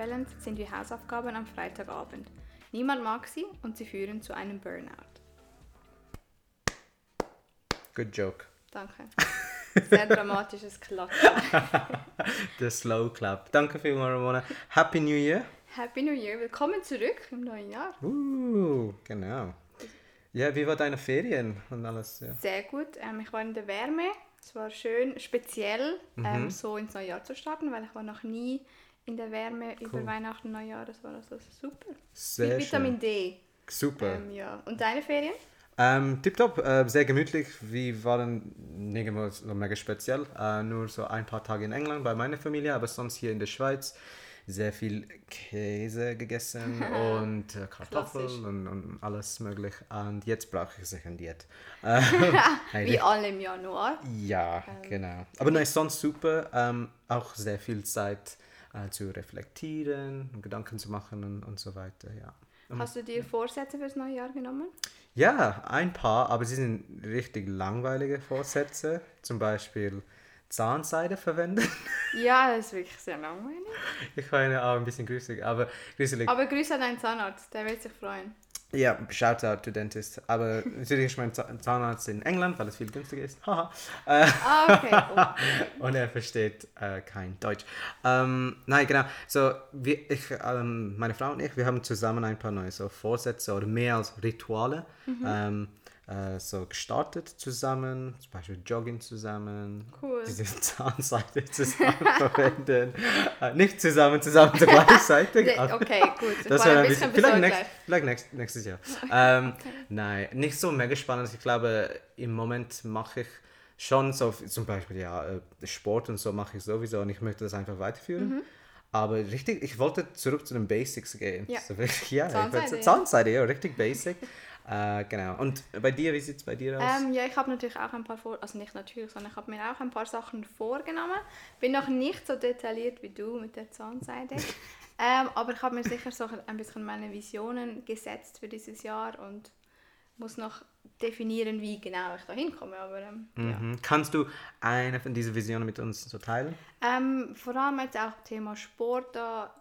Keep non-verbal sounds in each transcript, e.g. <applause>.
Work-Life-Balance sind wie Hausaufgaben am Freitagabend. Niemand mag sie und sie führen zu einem Burnout. Good joke. Danke. Sehr dramatisches Klatschen. Der <laughs> Slow Clap. Danke vielmals, Ramona. Happy New Year. Happy New Year. Willkommen zurück im neuen Jahr. Uh, genau. Ja, wie war deine Ferien und alles? Ja. Sehr gut. Ähm, ich war in der Wärme. Es war schön, speziell ähm, so ins neue Jahr zu starten, weil ich war noch nie in der Wärme über Weihnachten Neujahr. Das war also super. Sehr Mit Vitamin schön. D. Super. Ähm, ja. Und deine Ferien? Ähm, tipptopp, äh, sehr gemütlich. Wir waren mal so mega speziell. Äh, nur so ein paar Tage in England bei meiner Familie, aber sonst hier in der Schweiz sehr viel Käse gegessen <laughs> und äh, Kartoffeln und, und alles möglich. Und jetzt brauche ich sicher ein Diät. <laughs> Äh, Wie alle im Januar. ja, genau. Aber nein, sonst super. Ähm, auch sehr viel Zeit äh, zu reflektieren, Gedanken zu machen und, und so weiter, ja. Hast du dir Vorsätze fürs neue Jahr genommen? Ja, ein paar, aber sie sind richtig langweilige Vorsätze. Zum Beispiel Zahnseide verwenden. <laughs> Ja, das ist wirklich sehr langweilig. Ich meine auch ein bisschen gruselig, aber gruselig. Aber Grüße an deinen Zahnarzt, der wird sich freuen. Ja, shout out to dentist. Aber natürlich ist mein Zahn- Zahnarzt in England, weil es viel günstiger ist. Haha. Äh, Ah, okay. <laughs> Oh. und er versteht äh, kein Deutsch. Ähm, nein, genau. So, wir, ich, ähm, meine Frau und ich, wir haben zusammen ein paar neue so Vorsätze oder mehr als Rituale ähm, äh, so gestartet zusammen. Zum Beispiel Jogging zusammen. Cool. Diese <laughs> Zahnseite zusammen verwenden. äh, nicht zusammen, zusammen gleichzeitig. Aber- Okay, gut. <laughs> Das war ein bisschen vielleicht, nächst, vielleicht nächst, nächstes Jahr. <laughs> Ähm, Nein, nicht so mega spannend. Ich glaube, im Moment mache ich schon so, zum Beispiel ja, äh, Sport und so mache ich sowieso und ich möchte das einfach weiterführen. Aber richtig, ich wollte zurück zu den Basics gehen. Mhm. Ja. So wirklich, ja, Zahnseide, ja. Zahnseide, ja, richtig basic. Äh, genau. Und bei dir, wie sieht es bei dir aus? Ähm, ja, ich habe natürlich auch ein paar vor, also nicht natürlich, sondern ich habe mir auch ein paar Sachen vorgenommen. Bin noch nicht so detailliert wie du mit der Zahnseide. <laughs> ähm, aber ich habe mir sicher so ein bisschen meine Visionen gesetzt für dieses Jahr und muss noch definieren, wie genau ich da hinkomme. Aber ähm, ja. Mhm. Kannst du eine von diesen Visionen mit uns so teilen? Ähm, vor allem jetzt auch Thema Sport, da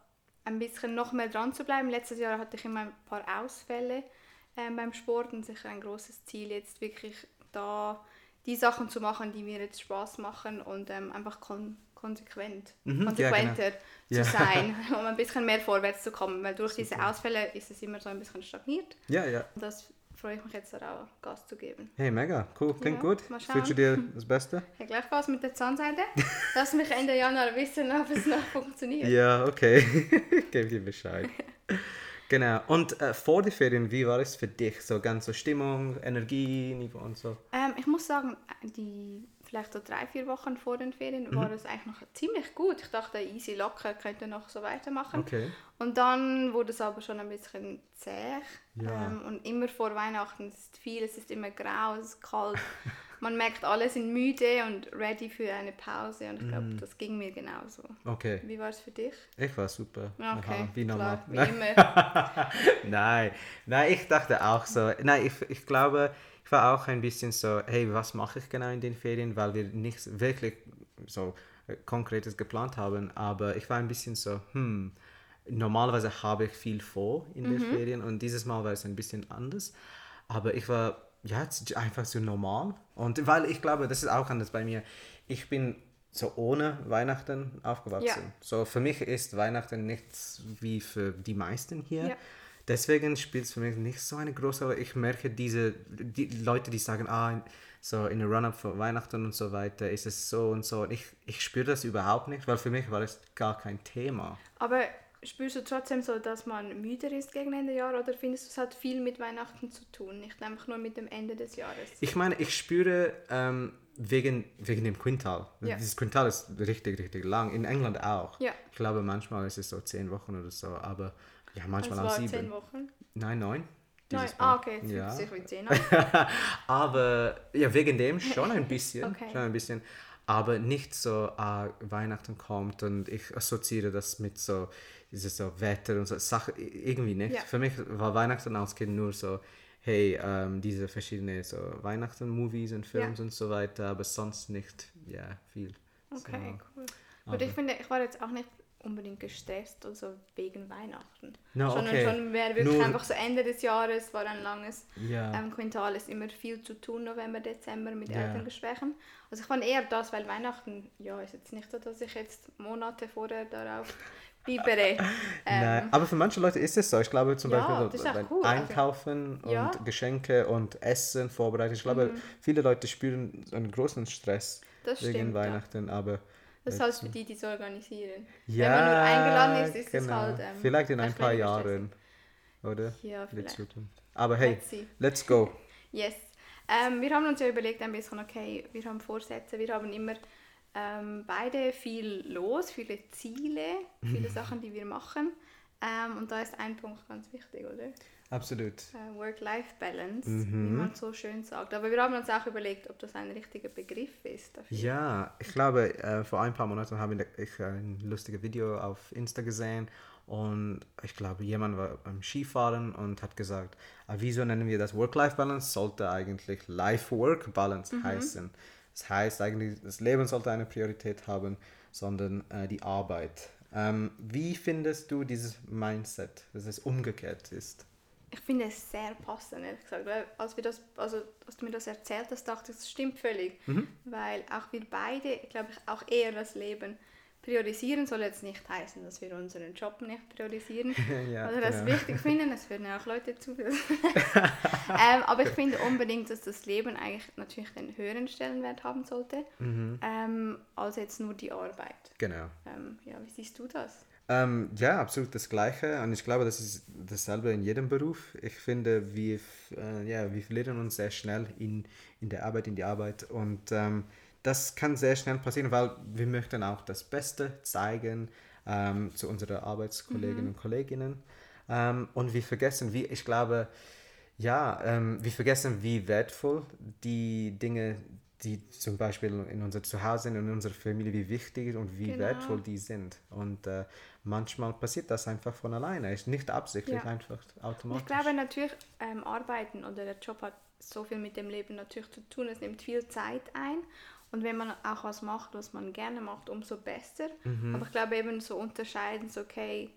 ein bisschen noch mehr dran zu bleiben. Letztes Jahr hatte ich immer ein paar Ausfälle ähm, beim Sport und sicher ein großes Ziel, jetzt wirklich da die Sachen zu machen, die mir jetzt Spaß machen und ähm, einfach kon konsequent, Mhm, ja, konsequenter Ja. zu sein, <laughs> um ein bisschen mehr vorwärts zu kommen. Weil durch diese Ausfälle ist es immer so ein bisschen stagniert. Ja, ja. Und das freue ich mich jetzt auch Gas zu geben. Hey, mega, cool, klingt Ja, gut. Ich wünsche dir das Beste. <laughs> Ja, gleichfalls mit der Zahnseide. <laughs> Lass mich Ende Januar wissen, ob es noch funktioniert. Ja, okay. Gebe dir Bescheid. Genau. Und äh, vor den Ferien, wie war es für dich? So ganz so Stimmung, Energie, Niveau und so. Ähm, ich muss sagen, die vielleicht so drei, vier Wochen vor den Ferien Mhm. war es eigentlich noch ziemlich gut. Ich dachte, easy locker könnte noch so weitermachen. Okay. Und dann wurde es aber schon ein bisschen zäh. Ja. Ähm, und immer vor Weihnachten ist viel, es ist immer grau, es ist kalt. <laughs> Man merkt, alle sind müde und ready für eine Pause. Und ich glaube, Mhm. das ging mir genauso. Okay. Wie war es für dich? Ich war super. Okay, Aha, wie normal. klar, wie immer. <laughs> Nein, nein, ich dachte auch so. Nein, ich, ich glaube, ich war auch ein bisschen so, hey, was mache ich genau in den Ferien, weil wir nichts wirklich so äh, Konkretes geplant haben. Aber ich war ein bisschen so, hm, normalerweise habe ich viel vor in den Ferien und dieses Mal war es ein bisschen anders. Aber ich war ja einfach so normal. Und weil ich glaube, das ist auch anders bei mir. Ich bin so ohne Weihnachten aufgewachsen. Ja. So für mich ist Weihnachten nichts wie für die meisten hier. Ja. Deswegen spielt es für mich nicht so eine große Rolle. Ich merke diese die Leute, die sagen, ah, so in der Run-Up für Weihnachten und so weiter ist es so und so. Und ich, ich spüre das überhaupt nicht, weil für mich war es gar kein Thema. Aber spürst du trotzdem so, dass man müder ist gegen Ende Jahr oder findest du, es hat viel mit Weihnachten zu tun, nicht einfach nur mit dem Ende des Jahres? Ich meine, ich spüre ähm, wegen, wegen dem Quintal. Ja. Dieses Quintal ist richtig, richtig lang. In England auch. Ja. Ich glaube, manchmal ist es so zehn Wochen oder so, aber ja, manchmal auch war sieben. zehn Wochen. Nein, neun. Nein, ah, okay, fühlt Ja. sich wie zehn <laughs> aber ja, wegen dem schon ein bisschen. <laughs> Okay. Schon ein bisschen. Aber nicht so, ah, Weihnachten kommt und ich assoziiere das mit so, dieses so Wetter und so Sachen. Irgendwie nicht. Ja. Für mich war Weihnachten als Kind nur so, hey, ähm, diese verschiedenen so Weihnachten-Movies und Films Ja. und so weiter, aber sonst nicht, ja, viel. Okay, So. cool. Gut, ich finde, ich war jetzt auch nicht unbedingt gestresst, also wegen Weihnachten. No, Sondern okay. schon wäre wirklich Nur- einfach so Ende des Jahres, war ein langes Ja. ähm, Quintal, ist immer viel zu tun, November, Dezember mit Ja. Elterngesprächen. Also ich fand eher das, weil Weihnachten, ja, ist jetzt nicht so, dass ich jetzt Monate vorher darauf bibere. <laughs> Ähm, aber für manche Leute ist es so. Ich glaube zum Ja, Beispiel so cool, also- Einkaufen Ja. Mhm. und Geschenke und Essen vorbereiten. Ich glaube, viele Leute spüren einen großen Stress Das wegen stimmt, ja. Weihnachten, aber das ist halt für die, die es organisieren. ja, Wenn man nur eingeladen ist, ist es genau. halt, ähm, vielleicht in ein paar Jahren, oder? Ja, vielleicht. Aber hey, Let's let's go. <laughs> Yes. Ähm, wir haben uns ja überlegt ein bisschen, okay, wir haben Vorsätze, wir haben immer ähm, beide viel los, viele Ziele, viele Sachen, die wir machen. Ähm, und da ist ein Punkt ganz wichtig, oder? Absolut. Äh, Work-Life-Balance, Mhm. wie man so schön sagt. Aber wir haben uns auch überlegt, ob das ein richtiger Begriff ist dafür. Ja, ich glaube, äh, vor ein paar Monaten habe ich ein lustiges Video auf Insta gesehen und ich glaube, jemand war beim Skifahren und hat gesagt, ah, wieso nennen wir das Work-Life-Balance? Sollte eigentlich Life-Work-Balance heißen. Das heißt eigentlich, das Leben sollte eine Priorität haben, sondern äh, die Arbeit. Ähm, wie findest du dieses Mindset, dass es umgekehrt ist? Ich finde es sehr passend, ehrlich gesagt. Weil als, wir das, also, als du mir das erzählt hast, dachte ich, das stimmt völlig. Mhm. Weil auch wir beide, glaube ich, auch eher das Leben priorisieren soll jetzt nicht heißen, dass wir unseren Job nicht priorisieren <laughs> Ja, oder das genau. wichtig finden. Es hören ja auch Leute zu. <laughs> ähm, aber ich finde unbedingt, dass das Leben eigentlich natürlich den höheren Stellenwert haben sollte, Mhm. ähm, als jetzt nur die Arbeit. Genau. Ähm, ja, wie siehst du das? Ähm, ja, absolut das Gleiche. Und ich glaube, das ist dasselbe in jedem Beruf. Ich finde, wir, äh, ja, wir verlieren uns sehr schnell in, in der Arbeit, in die Arbeit. Und ähm, das kann sehr schnell passieren, weil wir möchten auch das Beste zeigen ähm, zu unseren Arbeitskolleginnen und Kolleginnen. Ähm, und wir vergessen, wie, ich glaube, ja, ähm, wir vergessen, wie wertvoll die Dinge, die zum Beispiel in unser Zuhause sind, in unserer Familie, wie wichtig und wie Genau. wertvoll die sind. Und äh, manchmal passiert das einfach von alleine. Ist nicht absichtlich, Ja. einfach automatisch. Ich glaube natürlich, ähm, Arbeiten oder der Job hat so viel mit dem Leben natürlich zu tun. Es nimmt viel Zeit ein. Und wenn man auch was macht, was man gerne macht, umso besser. Mhm. Aber ich glaube eben so unterscheiden, so okay,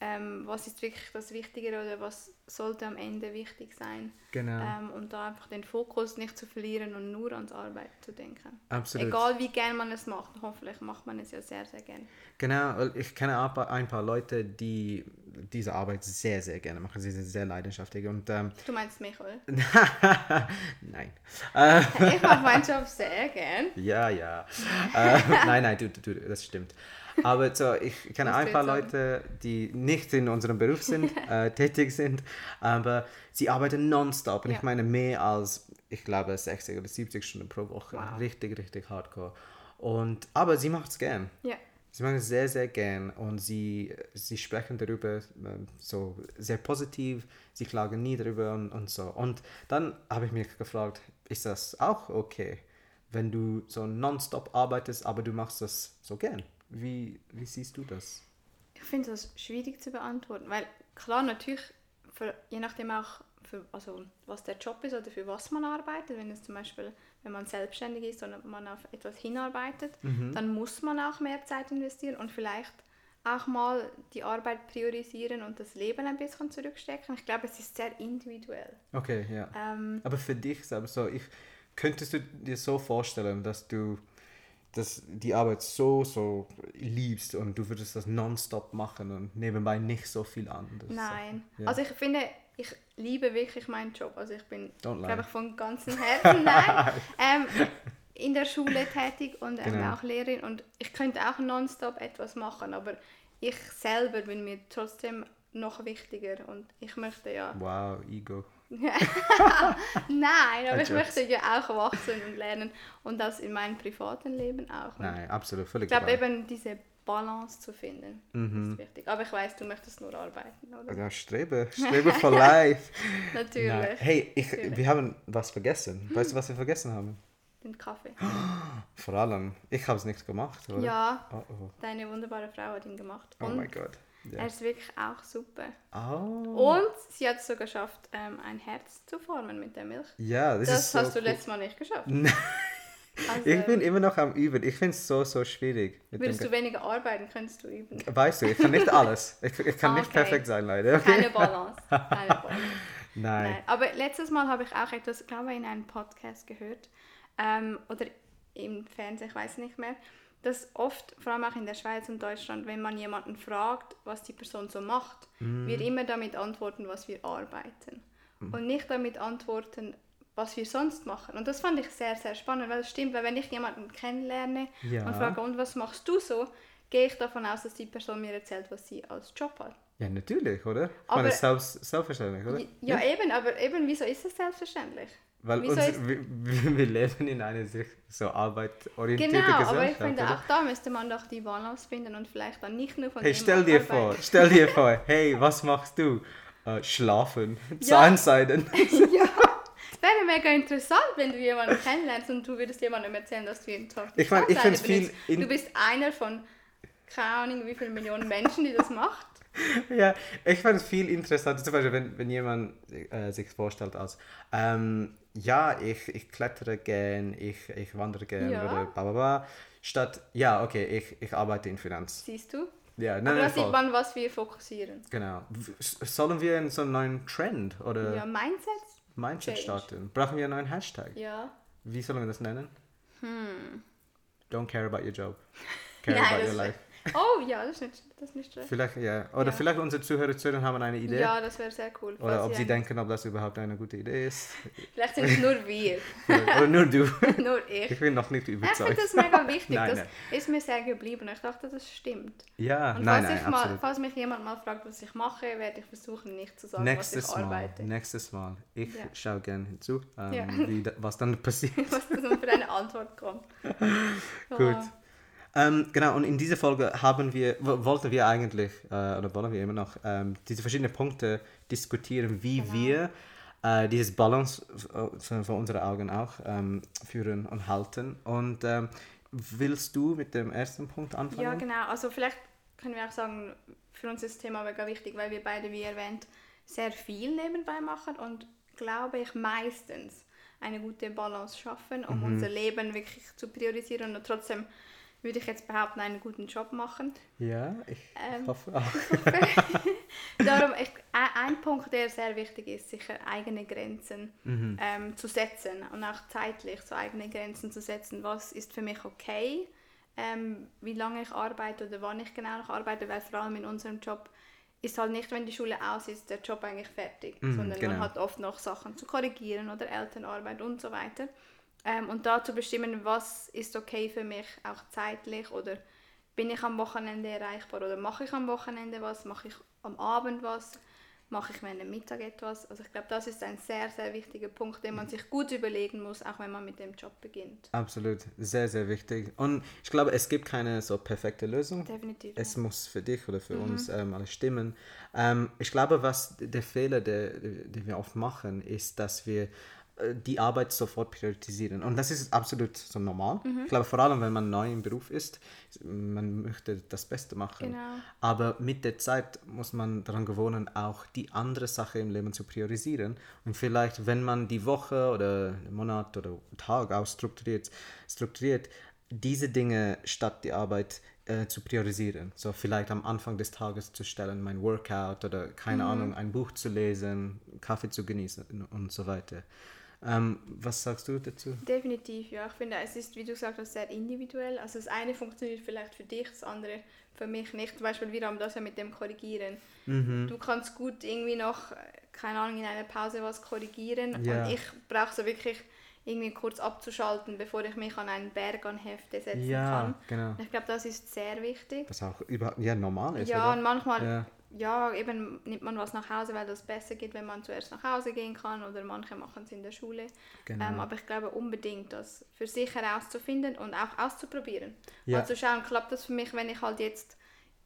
ähm, was ist wirklich das Wichtigere oder was sollte am Ende wichtig sein. Genau. Ähm, und da einfach den Fokus nicht zu verlieren und nur ans Arbeiten zu denken. Absolut. Egal wie gern man es macht, hoffentlich macht man es ja sehr, sehr gern. Genau, ich kenne ein paar Leute, die diese Arbeit sehr, sehr gerne machen. Sie sind sehr leidenschaftlich. Und ähm, Du meinst mich, oder? <laughs> nein. Äh, Ich mache meinen Job sehr gern. Ja, ja. äh, nein, nein, du, du, das stimmt. Aber so, ich kenne ein paar. Leute, die nicht in unserem Beruf sind, <laughs> äh, tätig sind, aber sie arbeiten nonstop. Und Ja. ich meine mehr als, ich glaube, 60 oder 70 Stunden pro Woche. Wow. Richtig, richtig hardcore. Und, aber sie macht es gern. Ja. Sie machen es sehr, sehr gern und sie, sie sprechen darüber ähm, so sehr positiv, sie klagen nie darüber und, und so. Und dann habe ich mich gefragt, ist das auch okay, wenn du so nonstop arbeitest, aber du machst das so gern? Wie, wie siehst du das? Ich finde das schwierig zu beantworten, weil klar natürlich, für, je nachdem auch, für, also was der Job ist oder für was man arbeitet, wenn es zum Beispiel, wenn man selbstständig ist und man auf etwas hinarbeitet, dann muss man auch mehr Zeit investieren und vielleicht auch mal die Arbeit priorisieren und das Leben ein bisschen zurückstecken. Ich glaube, es ist sehr individuell. Okay, ja. Ähm, Aber für dich selber so, ich, könntest du dir so vorstellen, dass du dass die Arbeit so, so liebst und du würdest das nonstop machen und nebenbei nicht so viel anderes? Nein. Ja. Also ich finde, ich liebe wirklich meinen Job. Also ich bin, glaube ich, von ganzem Herzen, nein, <laughs> ähm, in der Schule tätig und ähm, Genau. auch Lehrerin. Und ich könnte auch nonstop etwas machen, aber ich selber bin mir trotzdem noch wichtiger und ich möchte ja, Wow, Ego. <laughs> nein, aber ich möchte ja auch wachsen und lernen und das in meinem privaten Leben auch. Und Nein, absolut, völlig ich glaube eben diese Balance zu finden ist wichtig. Aber ich weiß, du möchtest nur arbeiten, oder? Ja, strebe, <laughs> strebe for life. Natürlich. Nein. Hey, ich, Natürlich. wir haben was vergessen. Weißt du, was wir vergessen haben? Den Kaffee. <gasps> Vor allem, ich habe es nicht gemacht, oder? Ja, Oh, oh. deine wunderbare Frau hat ihn gemacht. oh Und mein Gott. Ja. er ist wirklich auch super. Oh. Und sie hat es sogar geschafft, ähm, ein Herz zu formen mit der Milch. Ja, das, Das, ist so hast du cool. letztes Mal nicht geschafft. Also, Ich bin immer noch am Üben. Ich finde es so, so schwierig. würdest du weniger arbeiten, könntest du üben. Weißt du, ich kann nicht alles. Ich, ich kann Ah, nicht okay. perfekt sein, leider. Okay? Keine Balance. Keine <laughs> Balance. Nein. Nein. Aber letztes Mal habe ich auch etwas, glaube ich, in einem Podcast gehört. Ähm, oder im Fernsehen, ich weiß nicht mehr. Dass oft, vor allem auch in der Schweiz und Deutschland, wenn man jemanden fragt, was die Person so macht, Mhm. wir immer damit antworten, was wir arbeiten. Und nicht damit antworten, was wir sonst machen. Und das fand ich sehr, sehr spannend, weil es stimmt, weil wenn ich jemanden kennenlerne Ja. und frage, und was machst du so, gehe ich davon aus, dass die Person mir erzählt, was sie als Job hat. Ja, natürlich, oder? Ich Aber- meine, selbst, selbstverständlich, oder? Ja, eben, aber eben, wieso ist es selbstverständlich? Weil uns, wir, wir leben in einer sich so arbeitorientierten Genau, Gesellschaft. aber ich finde, oder? auch da müsste man doch die Balance finden und vielleicht dann nicht nur von Hey, stell dir abarbeiten. vor, stell dir vor, hey, was machst du? Äh, schlafen, <laughs> Ja. Zahnseiden. <laughs> ja, es wäre mega interessant, wenn du jemanden kennenlernst und du würdest jemandem erzählen, dass du jeden Tag Ich meine, ich find's viel Du bist einer von, keine Ahnung, wie viele Millionen Menschen, die das macht. <laughs> ja, ich fand es viel interessanter, zum Beispiel, wenn, wenn jemand äh, sich vorstellt als, ähm, ja, ich, ich klettere gern, ich, ich wandere gern Ja. oder bla bla bla, statt, ja, okay, ich, ich arbeite in Finanz. Siehst du? Ja, nein, Aber da sieht man, was wir fokussieren. Genau. Sollen wir in so einen neuen Trend oder Ja, Mindset? Mindset Change. starten? Brauchen wir einen neuen Hashtag? Ja. Wie sollen wir das nennen? Don't care about your job. <laughs> Care Hm. Nein, about your life. Oh ja, das ist nicht, das ist nicht schlecht. Vielleicht, ja. Oder Ja. vielleicht unsere Zuhörer Zuhörer haben eine Idee. Ja, das wäre sehr cool. Oder ob sie denken, ob das überhaupt eine gute Idee ist. Vielleicht sind es nur wir, <laughs> Oder nur du. <laughs> nur ich. Ich bin noch nicht Ja, Ich überzeugt. finde das mega <laughs> wichtig. Nein, das nein. ist mir sehr geblieben. Ich dachte, das stimmt. Ja, Und nein, falls, nein, mal, falls mich jemand mal fragt, was ich mache, werde ich versuchen, nicht zu sagen, Nächstes was ich Mal, arbeite. nächstes Mal. Ich Ja. schaue gerne hinzu, ähm, Ja. wie was dann passiert. was dann für eine Antwort kommt. Gut. Ähm, genau, und in dieser Folge haben wir, wo- wollten wir eigentlich, äh, oder wollen wir immer noch, ähm, diese verschiedenen Punkte diskutieren, wie Genau. wir äh, dieses Balance äh, von von unseren Augen auch ähm, führen und halten. Und ähm, willst du mit dem ersten Punkt anfangen? Ja, genau. Also vielleicht können wir auch sagen, für uns ist das Thema mega wichtig, weil wir beide, wie erwähnt, sehr viel nebenbei machen und glaube ich meistens eine gute Balance schaffen, um unser Leben wirklich zu priorisieren und trotzdem würde ich jetzt behaupten, einen guten Job machen. Ja, ich Ähm, hoffe auch. <laughs> Darum, ich, ein Punkt, der sehr wichtig ist, sicher eigene Grenzen Mhm. ähm, zu setzen und auch zeitlich so eigene Grenzen zu setzen. Was ist für mich okay, ähm, wie lange ich arbeite oder wann ich genau noch arbeite, weil vor allem in unserem Job ist halt nicht, wenn die Schule aus ist, der Job eigentlich fertig, Mhm, sondern genau. man hat oft noch Sachen zu korrigieren oder Elternarbeit und so weiter. Ähm, und da zu bestimmen, was ist okay für mich, auch zeitlich oder bin ich am Wochenende erreichbar oder mache ich am Wochenende was, mache ich am Abend was, mache ich während dem Mittag etwas. Also ich glaube, das ist ein sehr, sehr wichtiger Punkt, den man sich gut überlegen muss, auch wenn man mit dem Job beginnt. Absolut, sehr, sehr wichtig. Und ich glaube, es gibt keine so perfekte Lösung. Definitiv. Es muss für dich oder Mhm. für uns ähm, alles stimmen. Ähm, ich glaube, was der Fehler, der, den wir oft machen, ist, dass wir die Arbeit sofort priorisieren. Und das ist absolut so normal. Mhm. Ich glaube, vor allem, wenn man neu im Beruf ist, man möchte das Beste machen. Genau. Aber mit der Zeit muss man daran gewöhnen, auch die andere Sache im Leben zu priorisieren. Und vielleicht, wenn man die Woche oder den Monat oder Tag ausstrukturiert, strukturiert, diese Dinge statt die Arbeit äh, zu priorisieren. So vielleicht am Anfang des Tages zu stellen, mein Workout oder keine Ahnung, ein Buch zu lesen, Kaffee zu genießen und so weiter. Ähm, was sagst du dazu? Definitiv, ja. Ich finde, es ist, wie du gesagt hast, sehr individuell. Also das eine funktioniert vielleicht für dich, das andere für mich nicht. Zum Beispiel, wir haben das ja mit dem Korrigieren. Mhm. Du kannst gut irgendwie noch, keine Ahnung, in einer Pause was korrigieren. Ja. Und ich brauche so wirklich irgendwie kurz abzuschalten, bevor ich mich an einen Berg an Hefte setzen Ja, kann. genau. Ich glaube, das ist sehr wichtig. Was auch überhaupt ja, normal ist, Ja, oder? und manchmal Ja. Ja. eben nimmt man was nach Hause, weil das besser geht, wenn man zuerst nach Hause gehen kann oder manche machen es in der Schule. Genau. Ähm, aber ich glaube unbedingt, das für sich herauszufinden und auch auszuprobieren. Ja. Mal zu schauen, klappt das für mich, wenn ich halt jetzt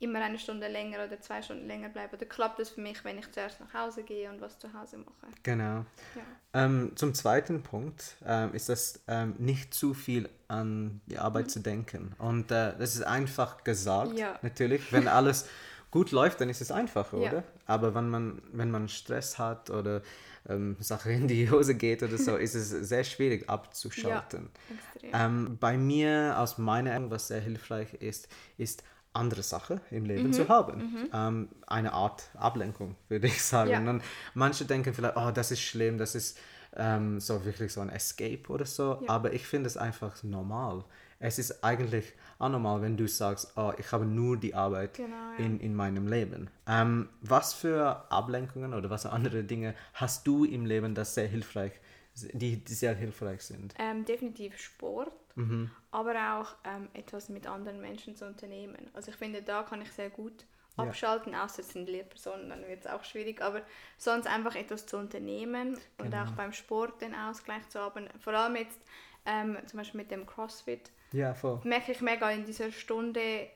immer eine Stunde länger oder zwei Stunden länger bleibe oder klappt das für mich, wenn ich zuerst nach Hause gehe und was zu Hause mache. Genau. Ja. Ähm, zum zweiten Punkt ähm, ist das ähm, nicht zu viel an die Arbeit zu denken. Und äh, das ist einfach gesagt, Ja. natürlich. Wenn alles <laughs> gut läuft, dann ist es einfacher, Ja. oder? Aber wenn man, wenn man Stress hat oder ähm, Sache in die Hose geht oder so, ist es sehr schwierig abzuschalten. Extrem. Ähm, bei mir, aus meiner Erfahrung, was sehr hilfreich ist, ist andere Sachen im Leben Mhm. zu haben. Ähm, eine Art Ablenkung, würde ich sagen. Ja. Und manche denken vielleicht, oh, das ist schlimm, das ist ähm, so wirklich so ein Escape oder so. Ja. Aber ich finde es einfach normal. Es ist eigentlich anormal, wenn du sagst, oh, ich habe nur die Arbeit Genau, ja. in, in meinem Leben. Ähm, was für Ablenkungen oder was für andere Dinge hast du im Leben, das sehr hilfreich, die, die sehr hilfreich sind? Ähm, definitiv Sport, Mhm. aber auch ähm, etwas mit anderen Menschen zu unternehmen. Also ich finde, da kann ich sehr gut Ja. abschalten, außer es sind Lehrpersonen, dann wird es auch schwierig, aber sonst einfach etwas zu unternehmen und Genau. auch beim Sport den Ausgleich zu haben. Vor allem jetzt ähm, zum Beispiel mit dem CrossFit Ja, voll. merke ich mega in dieser Stunde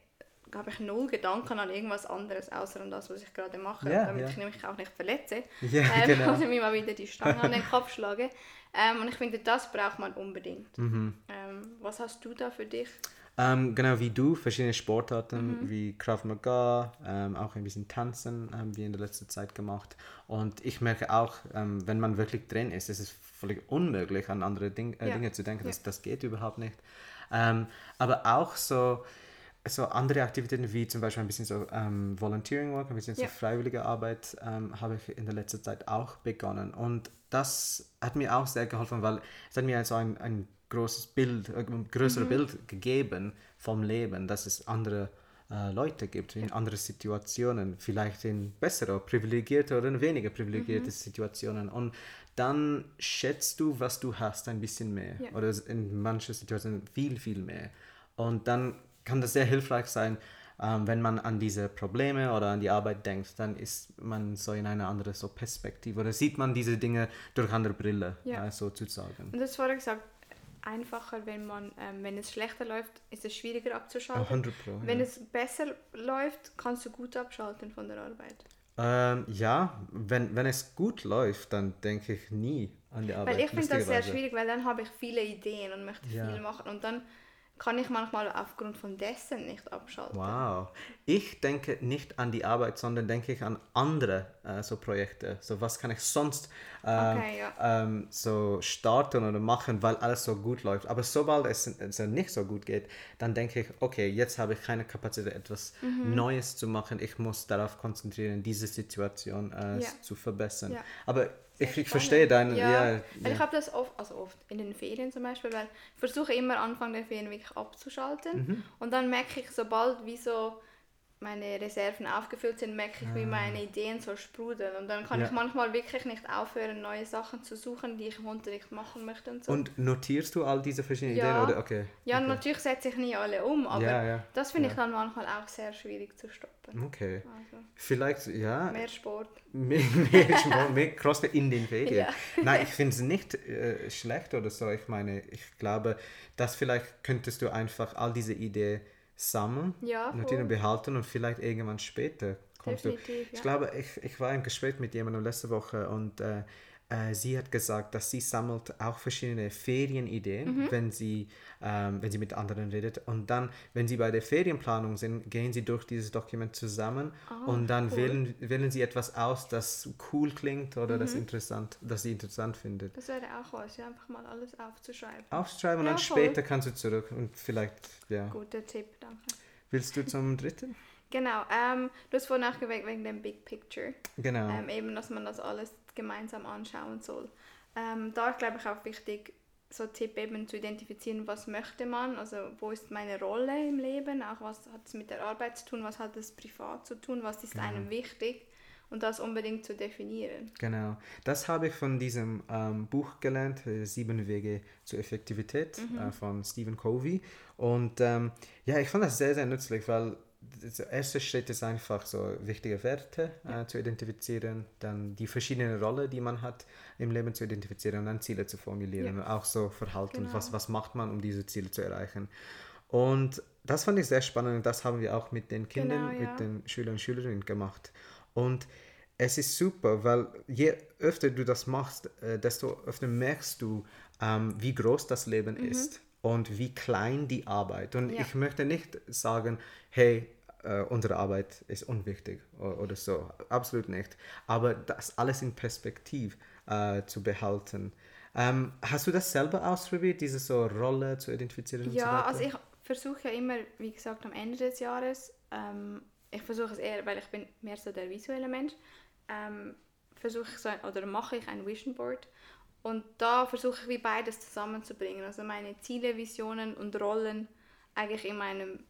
habe ich null Gedanken an irgendwas anderes, außer an das, was ich gerade mache, Ja, damit ja. ich mich auch nicht verletze. Ja, ähm, <laughs> genau. <laughs> Oder mir mal wieder die Stange an den Kopf schlage. Ähm, und ich finde, das braucht man unbedingt. Mhm. Ähm, was hast du da für dich? Ähm, genau wie du, verschiedene Sportarten Mhm. wie Krav Maga, ähm, auch ein bisschen Tanzen haben wir in der letzten Zeit gemacht. Und ich merke auch, ähm, wenn man wirklich drin ist, ist es völlig unmöglich, an andere Ding, äh, Ja. Dinge zu denken. Ja. Das, das geht überhaupt nicht. Ähm, aber auch so, so andere Aktivitäten wie zum Beispiel ein bisschen so ähm, Volunteering Work, ein bisschen so Ja. freiwillige Arbeit ähm, habe ich in der letzten Zeit auch begonnen. Und das hat mir auch sehr geholfen, weil es hat mir so ein, ein großes Bild, äh, ein größeres Bild gegeben vom Leben, dass es andere äh, Leute gibt, in andere Situationen, vielleicht in bessere, privilegierte oder in weniger privilegierte Situationen. Und dann schätzt du, was du hast, ein bisschen mehr. Ja. Oder in manchen Situationen viel, viel mehr. Und dann kann das sehr hilfreich sein, ähm, wenn man an diese Probleme oder an die Arbeit denkt, dann ist man so in eine andere so Perspektive oder sieht man diese Dinge durch andere Brille, Ja. äh, sozusagen. Und du hast vorher gesagt, einfacher, wenn man, ähm, wenn es schlechter läuft, ist es schwieriger abzuschalten. 100 Pro. Wenn ja. es besser läuft, kannst du gut abschalten von der Arbeit. Ähm, ja, wenn, wenn es gut läuft, dann denke ich nie an die Arbeit. Weil ich finde das sehr schwierig, weil dann habe ich viele Ideen und möchte Ja. viel machen und dann kann ich manchmal aufgrund von dessen nicht abschalten. Wow. Ich denke nicht an die Arbeit, sondern denke ich an andere äh, so Projekte. So was kann ich sonst ähm, Okay, ja. ähm, so starten oder machen, weil alles so gut läuft. Aber sobald es, es nicht so gut geht, dann denke ich, okay, jetzt habe ich keine Kapazität, etwas Mhm. Neues zu machen. Ich muss darauf konzentrieren, diese Situation äh, Ja. zu verbessern. Ja. Aber ich, ich verstehe deinen. Ja, Ja, weil ja. ich habe das oft, also oft in den Ferien zum Beispiel, weil ich versuche immer Anfang der Ferien wirklich abzuschalten Mhm. und dann merke ich, sobald wie so meine Reserven aufgefüllt sind, merke ich, wie meine Ideen so sprudeln und dann kann Ah. Ja. ich manchmal wirklich nicht aufhören, neue Sachen zu suchen, die ich im Unterricht machen möchte und so. Und notierst du all diese verschiedenen Ja. Ideen? Oder? Okay. ja, okay. natürlich setze ich nie alle um, aber Ja, ja. das finde ich dann manchmal auch sehr schwierig zu stoppen. Okay. Also Vielleicht, ja. mehr Sport. Mehr, <laughs> mehr, Sport, mehr CrossFit in den Ferien. Nein, ich finde es nicht äh, schlecht oder so. Ich meine, ich glaube, dass vielleicht könntest du einfach all diese Ideen sammeln, Ja, und voll. behalten und vielleicht irgendwann später kommst du. Definitiv, Ich ja. glaube, ich, ich war im Gespräch mit jemandem letzte Woche und äh, äh, sie hat gesagt, dass sie sammelt auch verschiedene Ferienideen, Mhm. wenn sie ähm, wenn sie mit anderen redet und dann, wenn sie bei der Ferienplanung sind, gehen sie durch dieses Dokument zusammen Ah, und dann cool. wählen, wählen sie etwas aus, das cool klingt oder Mhm. das interessant, das sie interessant findet. Das wäre auch was, ja, einfach mal alles aufzuschreiben. Aufschreiben und Ja, dann voll. später kannst du zurück und vielleicht, ja. Guter Tipp, danke. Willst du zum <laughs> dritten? Genau, ähm, du hast vorhin nachgeweckt wegen dem Big Picture. Genau. Ähm, eben, dass man das alles gemeinsam anschauen soll. Ähm, da ist, glaube ich, auch wichtig, so Tipp eben zu identifizieren, was möchte man, also wo ist meine Rolle im Leben, auch was hat es mit der Arbeit zu tun, was hat es privat zu tun, was ist einem wichtig? Und das unbedingt zu definieren. Genau, das habe ich von diesem ähm, Buch gelernt, äh, Sieben Wege zur Effektivität äh, von Stephen Covey. Und ähm, ja, ich fand das sehr, sehr nützlich, weil der erste Schritt ist einfach so wichtige Werte äh, zu identifizieren, dann die verschiedenen Rollen, die man hat im Leben zu identifizieren und dann Ziele zu formulieren und auch so Verhalten, Genau. was, was macht man, um diese Ziele zu erreichen. Und das fand ich sehr spannend und das haben wir auch mit den Kindern, Genau, ja. mit den Schülern und Schülerinnen gemacht. Und es ist super, weil je öfter du das machst, äh, desto öfter merkst du, ähm, wie groß das Leben ist und wie klein die Arbeit. Und Ja. ich möchte nicht sagen, hey, äh, unsere Arbeit ist unwichtig oder, oder, so. Absolut nicht. Aber das alles in Perspektiv äh, zu behalten. Ähm, hast du das selber ausprobiert, diese so Rolle zu identifizieren? Ja, so also ich versuche ja immer, wie gesagt, am Ende des Jahres, ähm, ich versuche es eher, weil ich bin mehr so der visuelle Mensch, ähm, versuche ich so oder mache ich ein Vision Board und da versuche ich wie beides zusammenzubringen, also meine Ziele, Visionen und Rollen eigentlich in meinem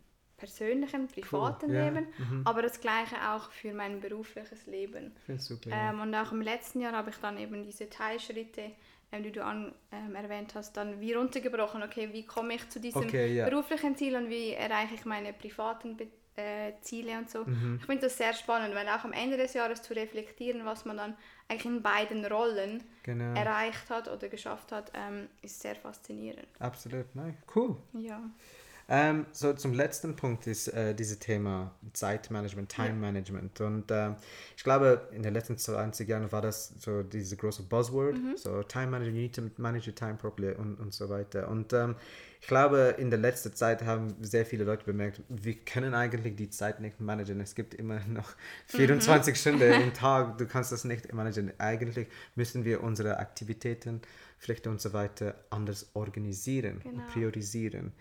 persönlichen, privaten cool. Leben, yeah. mhm. aber das gleiche auch für mein berufliches Leben. Super, ähm, und auch im letzten Jahr habe ich dann eben diese Teilschritte, ähm, die du an, ähm, erwähnt hast, dann wie runtergebrochen, okay, wie komme ich zu diesem okay, yeah. beruflichen Ziel und wie erreiche ich meine privaten Be äh, Ziele und so. Mhm. Ich finde das sehr spannend, weil auch am Ende des Jahres zu reflektieren, was man dann eigentlich in beiden Rollen genau. erreicht hat oder geschafft hat, ähm, ist sehr faszinierend. Absolut, nein, cool. Ja. Ähm, so zum letzten Punkt ist äh, dieses Thema Zeitmanagement, Time Management. Und äh, ich glaube, in den letzten 20 Jahren war das so diese große Buzzword, mhm. so Time Management, you need to manage your time properly und, und so weiter. Und ähm, ich glaube, in der letzten Zeit haben sehr viele Leute bemerkt, wir können eigentlich die Zeit nicht managen. Es gibt immer noch 24 mhm. Stunden <laughs> im Tag, du kannst das nicht managen. Eigentlich müssen wir unsere Aktivitäten, Pflichten und so weiter anders organisieren genau. und priorisieren.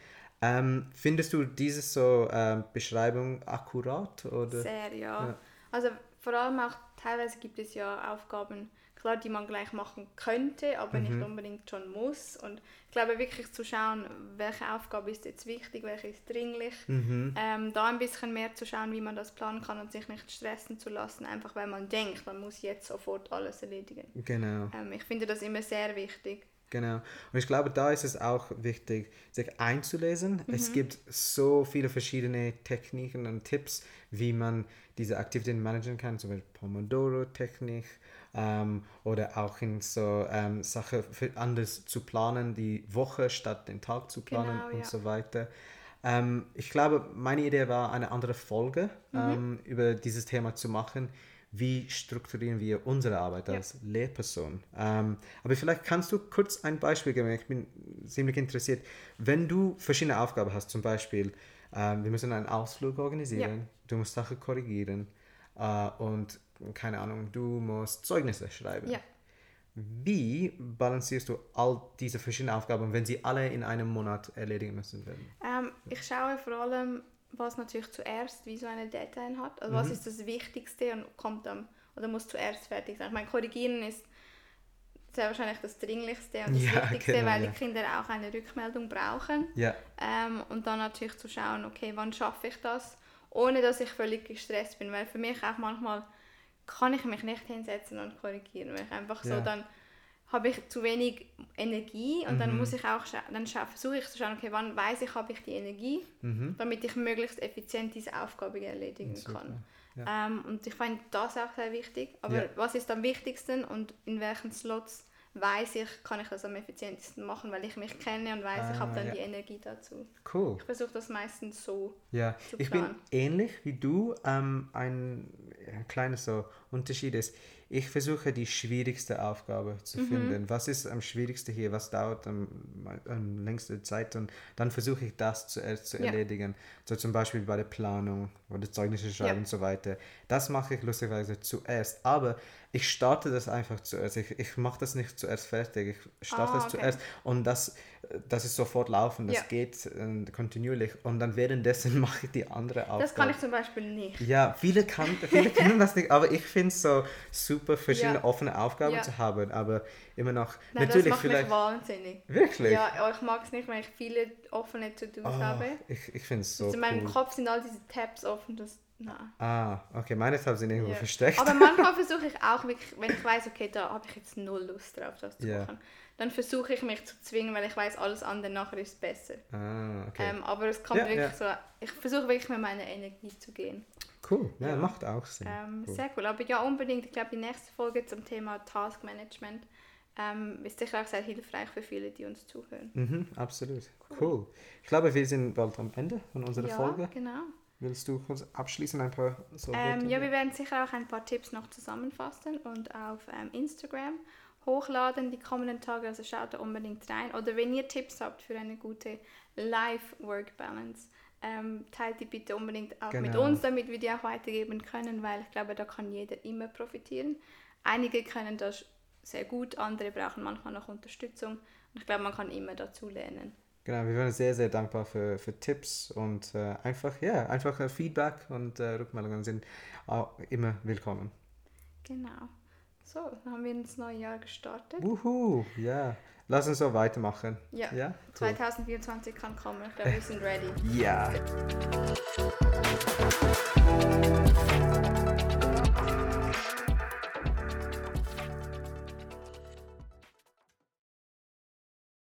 Ähm, findest du diese so äh, Beschreibung akkurat? Oder? Sehr, ja. ja. Also vor allem auch teilweise gibt es ja Aufgaben, klar, die man gleich machen könnte, aber mhm. nicht unbedingt schon muss. Und ich glaube wirklich zu schauen, welche Aufgabe ist jetzt wichtig, welche ist dringlich. Mhm. Ähm, da ein bisschen mehr zu schauen, wie man das planen kann und sich nicht stressen zu lassen, einfach weil man denkt, man muss jetzt sofort alles erledigen. Genau. Ähm, ich finde das immer sehr wichtig. Genau. Und ich glaube, da ist es auch wichtig, sich einzulesen. Mhm. Es gibt so viele verschiedene Techniken und Tipps, wie man diese Aktivitäten managen kann, zum Beispiel Pomodoro-Technik ähm, oder auch in so ähm, Sachen anders zu planen, die Woche statt den Tag zu planen genau, und ja. so weiter. Ähm, ich glaube, meine Idee war, eine andere Folge mhm. Ähm, über dieses Thema zu machen wie strukturieren wir unsere Arbeit als ja. Lehrperson. Ähm, aber vielleicht kannst du kurz ein Beispiel geben, ich bin ziemlich interessiert. Wenn du verschiedene Aufgaben hast, zum Beispiel, ähm, wir müssen einen Ausflug organisieren, ja. du musst Sachen korrigieren äh, und keine Ahnung, du musst Zeugnisse schreiben. Ja. Wie balancierst du all diese verschiedenen Aufgaben, wenn sie alle in einem Monat erledigen müssen werden? Ähm, ich schaue vor allem was natürlich zuerst wie so eine Deadline hat. Also mhm. was ist das Wichtigste und kommt dann oder muss zuerst fertig sein. Ich meine, korrigieren ist sehr wahrscheinlich das Dringlichste und das ja, <laughs> Wichtigste, genau, weil ja. die Kinder auch eine Rückmeldung brauchen. Ja. Ähm, und dann natürlich zu schauen, okay, wann schaffe ich das, ohne dass ich völlig gestresst bin. Weil für mich auch manchmal kann ich mich nicht hinsetzen und korrigieren, weil ich einfach so dann habe ich zu wenig Energie und mhm. dann muss ich auch dann versuche ich zu schauen, okay, wann weiß ich, habe ich die Energie, mhm. damit ich möglichst effizient diese Aufgabe erledigen Super. kann. Ja. Ähm, und ich finde das auch sehr wichtig. Aber ja. was ist am wichtigsten und in welchen Slots weiß ich, kann ich das am effizientesten machen, weil ich mich kenne und weiß, ah, ich habe dann ja. die Energie dazu. Cool. Ich versuche das meistens so ja. zu planen. Ich bin ähnlich wie du. Ähm, ein, ein kleiner so Unterschied ist, ich versuche die schwierigste Aufgabe zu mhm. finden. Was ist am schwierigsten hier? Was dauert am, am längsten Zeit? Und dann versuche ich das zuerst zu erledigen. So zum Beispiel bei der Planung oder Zeugnisse schreiben ja. und so weiter. Das mache ich lustigerweise zuerst. Aber ich starte das einfach zuerst. Ich, ich mache das nicht zuerst fertig. Ich starte ah, das okay. zuerst und das das ist sofort laufen, das ja. geht äh, kontinuierlich und dann währenddessen <laughs> mache ich die andere Aufgabe. Das kann ich zum Beispiel nicht. Ja, viele, kann, viele <laughs> können das nicht, aber ich finde es so super, verschiedene ja. offene Aufgaben ja. zu haben, aber immer noch, Nein, natürlich das macht vielleicht... mich wahnsinnig. Wirklich? Ja, ich mag es nicht, wenn ich viele offene To-Dos oh, habe. Ich, ich finde es so also In meinem. Kopf sind all diese Tabs offen, das... Nein. Ah, okay, meine Tabs sind irgendwo versteckt. Aber manchmal <laughs> versuche ich auch wirklich, wenn ich weiß, okay, da habe ich jetzt null Lust drauf, das zu machen dann versuche ich mich zu zwingen, weil ich weiß, alles andere nachher ist besser. Ah, okay. Ähm, aber es kommt ja, wirklich ja. so, ich versuche wirklich mit meiner Energie zu gehen. Cool, ja, ja. macht auch Sinn. Ähm, cool. Sehr cool, aber ja unbedingt, ich glaube die nächste Folge zum Thema Taskmanagement ähm, ist sicher auch sehr hilfreich für viele, die uns zuhören. Mhm, absolut, cool. cool. Ich glaube, wir sind bald am Ende von unserer ja, Folge. genau. Willst du kurz abschließend ein paar so ähm, Ja, wir werden sicher auch ein paar Tipps noch zusammenfassen und auf ähm, Instagram hochladen die kommenden Tage, also schaut da unbedingt rein. Oder wenn ihr Tipps habt für eine gute Life-Work-Balance, ähm, teilt die bitte unbedingt auch Genau. mit uns, damit wir die auch weitergeben können, weil ich glaube, da kann jeder immer profitieren. Einige können das sehr gut, andere brauchen manchmal noch Unterstützung. Und ich glaube, man kann immer dazu lernen. Genau, wir wären sehr, sehr dankbar für, für Tipps und äh, einfach, ja, einfach Feedback und äh, Rückmeldungen sind auch immer willkommen. Genau. So, dann haben wir ins neue Jahr gestartet. Wuhu, ja. Lass uns so weitermachen. Ja, Ja, cool. 2024 kann kommen. Ich glaube, wir sind ready. Ja.